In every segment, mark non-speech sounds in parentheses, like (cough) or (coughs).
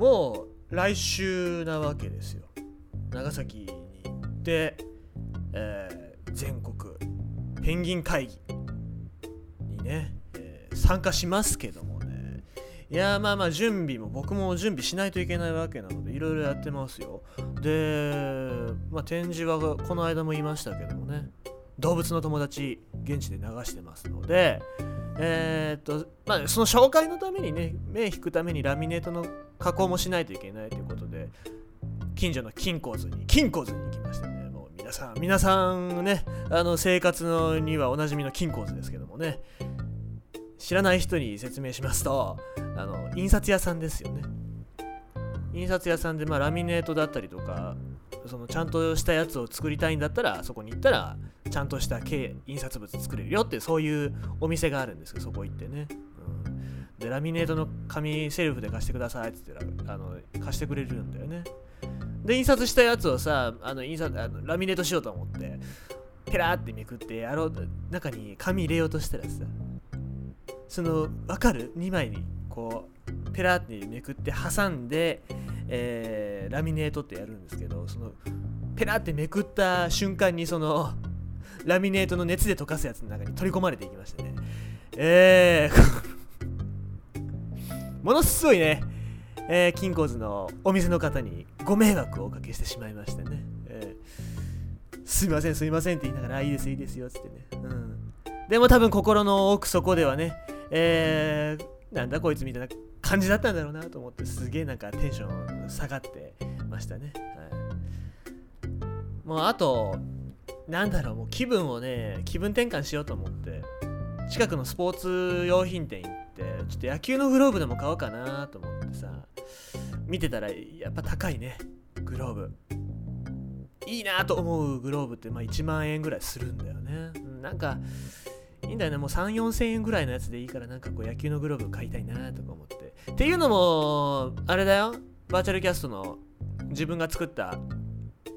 もう来週なわけですよ。長崎に行って、えー全国ペンギン会議にね、えー参加しますけどもね。いやまあまあ準備も僕も準備しないといけないわけなのでいろいろやってますよ。で、まあ、展示はこの間も言いましたけどもね動物の友達現地で流してますのでえーっとまあその紹介のためにね目引くためにラミネートの加工もしないといけないということで近所の金鉱図に金鉱図に行きましたね。もう皆さん皆さんねあの生活のにはおなじみの金鉱図ですけどもね。知らない人に説明しますとあの印刷屋さんですよね。印刷屋さんで、まあ、ラミネートだったりとかそのちゃんとしたやつを作りたいんだったらそこに行ったらちゃんとした印刷物作れるよってそういうお店があるんですけどそこ行ってね、うん、でラミネートの紙セルフで貸してくださいって言ったらあの貸してくれるんだよね。で印刷したやつをさあの印刷あのラミネートしようと思ってペラーってめくってやろう中に紙入れようとしたらさその分かる？2枚にこうペラってめくって挟んで、えーラミネートってやるんですけどそのペラってめくった瞬間にそのラミネートの熱で溶かすやつの中に取り込まれていきましてね。えー (laughs) ものすごいね、えー、金庫図のお店の方にご迷惑をおかけしてしまいましてね、えーすいませんすいませんって言いながらいいですいいですよっつってね、うん、でも多分心の奥底ではね、えーなんだこいつみたいな感じだったんだろうなと思ってすげえなんかテンション下がってましたね、はい、もうあとなんだろうもう気分をね気分転換しようと思って近くのスポーツ用品店行ってちょっと野球のグローブでも買おうかなと思ってさ見てたらやっぱ高いねグローブ。いいなと思うグローブってまあ1万円ぐらいするんだよね。なんかいいんだよね。もう3 4千円ぐらいのやつでいいからなんかこう野球のグローブ買いたいなとか思って。っていうのもあれだよ。バーチャルキャストの自分が作った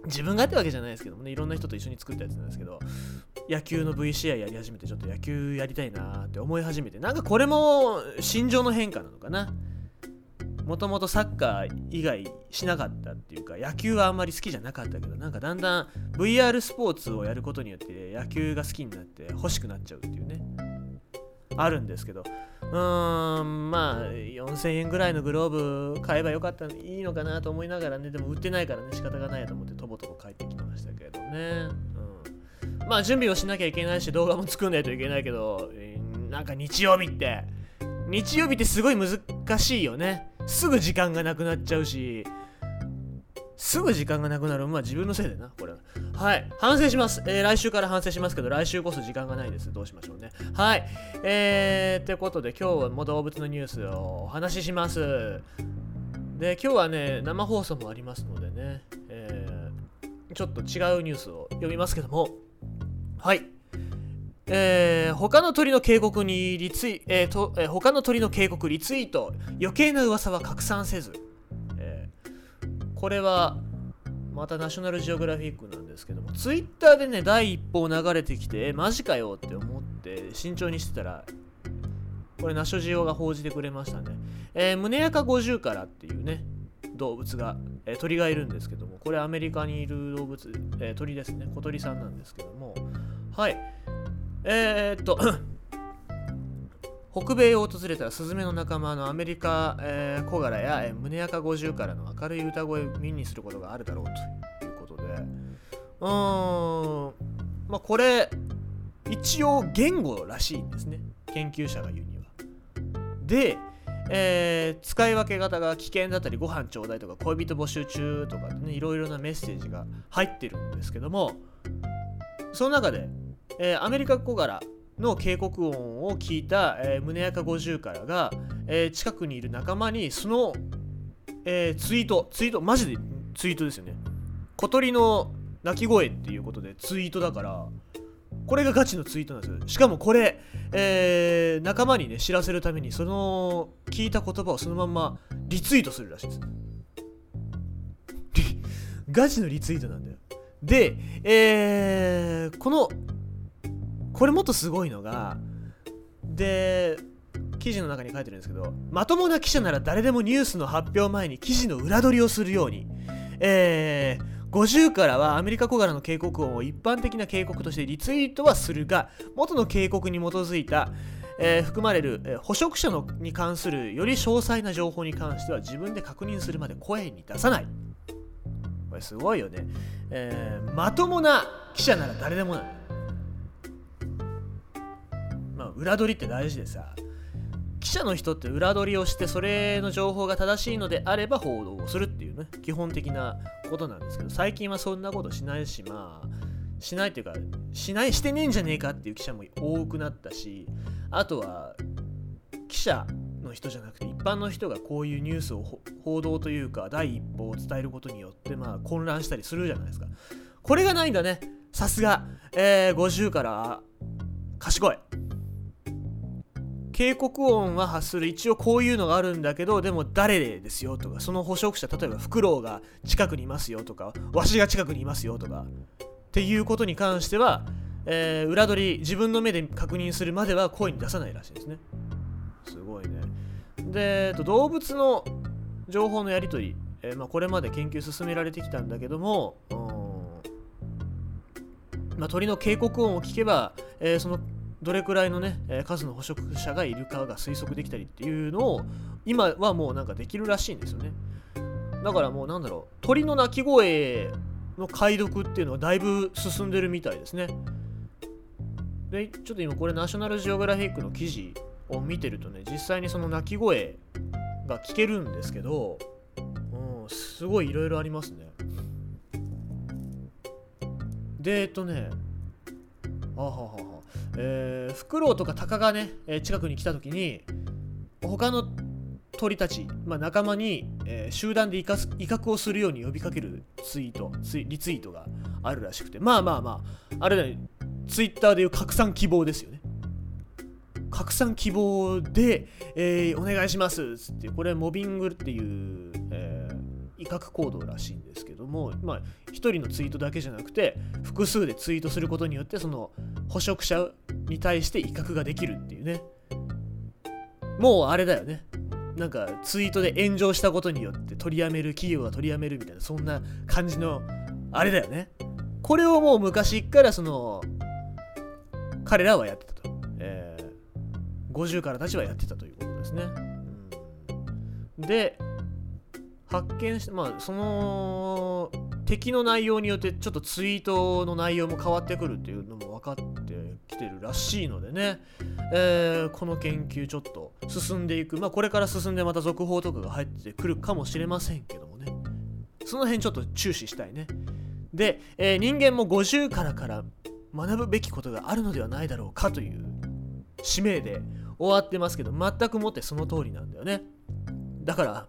自分がってわけじゃないですけどもね。いろんな人と一緒に作ったやつなんですけど野球の V 試合やり始めてちょっと野球やりたいなって思い始めてなんかこれも心情の変化なのかな。もともとサッカー以外しなかったっていうか野球はあんまり好きじゃなかったけどなんかだんだん VR スポーツをやることによって野球が好きになって欲しくなっちゃうっていうねあるんですけどうーんまあ4000円ぐらいのグローブ買えばよかったいいのかなと思いながらねでも売ってないからね仕方がないと思ってとぼとぼ帰ってきましたけどね、うん、まあ準備をしなきゃいけないし動画も作んないといけないけど、なんか日曜日って日曜日ってすごい難しいよね。すぐ時間がなくなっちゃうしすぐ時間がなくなる。まあ自分のせいでなこれは。はい。反省します、えー来週から反省しますけど来週こそ時間がないです。どうしましょうね。はい。えー、ってことで今日はも動物のニュースをお話しします。で今日はね生放送もありますのでね、えーちょっと違うニュースを読みますけども。はい。えー他の鳥の警告にリツイ、えーとえー他の鳥の警告リツイート余計な噂は拡散せず、えーこれはまたナショナルジオグラフィックなんですけどもツイッターでね第一報流れてきてえマジかよって思って慎重にしてたらこれナショジオが報じてくれましたね、えー、胸アカ50からっていうね動物が、えー鳥がいるんですけどもこれアメリカにいる動物、えー鳥ですね。小鳥さんなんですけども。はい。えー、っと (coughs) 北米を訪れたらスズメの仲間のアメリカ、えー、小柄や、えー、胸赤50からの明るい歌声を耳にすることがあるだろうということで。うーん。まあこれ一応言語らしいんですね。研究者が言うには。で、えー使い分け方が危険だったりご飯ちょうだいとか恋人募集中とかねいろいろなメッセージが入ってるんですけどもその中で、えーアメリカ小柄の警告音を聞いた、えー胸赤50からが、えー近くにいる仲間にその、えーツイートツイートマジでツイートですよね。小鳥の鳴き声っていうことでツイートだからこれがガチのツイートなんですよ。しかもこれ、えー仲間にね知らせるためにその聞いた言葉をそのままリツイートするらしいです。ガチのリツイートなんだよ。で、えーこのこれもっとすごいのがで記事の中に書いてるんですけどまともな記者なら誰でもニュースの発表前に記事の裏取りをするように。えー、50からはアメリカ小柄の警告音を一般的な警告としてリツイートはするが元の警告に基づいた、えー、含まれる、えー、捕食者のに関するより詳細な情報に関しては自分で確認するまで声に出さない。これすごいよね、えー、まともな記者なら誰でもない。裏取りって大事でさ記者の人って裏取りをしてそれの情報が正しいのであれば報道をするっていうね基本的なことなんですけど最近はそんなことしないしまあしないっていうかしないしてねえんじゃねえかっていう記者も多くなったしあとは記者の人じゃなくて一般の人がこういうニュースを報道というか第一報を伝えることによってまあ混乱したりするじゃないですか。これがないんだね。さすが、えー、50から賢い。警告音は発する。一応こういうのがあるんだけどでも誰でですよとかその捕食者例えばフクロウが近くにいますよとかわしが近くにいますよとかっていうことに関しては、えー、裏取り自分の目で確認するまでは声に出さないらしいですね。すごいね。で動物の情報のやり取り、えー、まあ、これまで研究進められてきたんだけども、まあ、鳥の警告音を聞けば、えー、そのどれくらいのね、え数の捕食者がいるかが推測できたりっていうのを今はもうなんかできるらしいんですよね。だからもうなんだろう鳥の鳴き声の解読っていうのはだいぶ進んでるみたいですね。でちょっと今これナショナルジオグラフィックの記事を見てるとね実際にその鳴き声が聞けるんですけど、うん、すごいいろいろありますね。でえっとねあははは。えー、フクロウとかタカがね、え、近くに来た時に他の鳥たち、まあ、仲間に、えー、集団で威嚇をするように呼びかけるツイートリツイートがあるらしくてまあまあまああれだね。ツイッターでいう拡散希望ですよね。拡散希望で、えー、お願いしますつってこれモビングっていう、えー、威嚇行動らしいんですけどもまあ1人のツイートだけじゃなくて複数でツイートすることによってその捕食者に対して威嚇ができるっていうね。もうあれだよね。なんかツイートで炎上したことによって取りやめる企業が取りやめるみたいなそんな感じのあれだよね。これをもう昔からその彼らはやってたと、えー、50からたちはやってたということですね、うん、で発見してまあその敵の内容によってちょっとツイートの内容も変わってくるっていうのも分かってきてるらしいのでね、えー、この研究ちょっと進んでいく。まあこれから進んでまた続報とかが入ってくるかもしれませんけどもね。その辺ちょっと注視したいね。で、えー、人間も50からから学ぶべきことがあるのではないだろうかという使命で終わってますけど全くもってその通りなんだよね。だから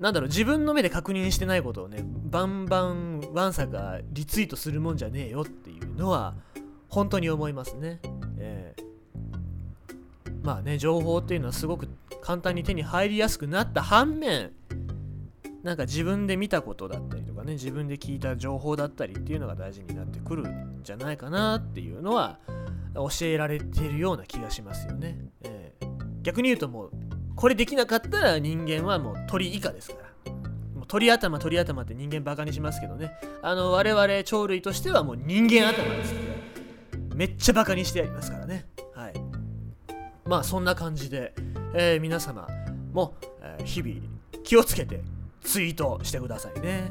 なんだろう自分の目で確認してないことをねバンバンワンサがリツイートするもんじゃねえよっていうのは本当に思いますね。えー、まあね情報っていうのはすごく簡単に手に入りやすくなった反面なんか自分で見たことだったりとかね自分で聞いた情報だったりっていうのが大事になってくるんじゃないかなっていうのは教えられているような気がしますよね。えー、逆に言うともうこれできなかったら人間はもう鳥以下ですから。もう鳥頭鳥頭って人間バカにしますけどね。あの我々鳥類としてはもう人間頭ですので、めっちゃバカにしてやりますからね。はい。まあそんな感じで、えー、皆様も、えー、日々気をつけてツイートしてくださいね。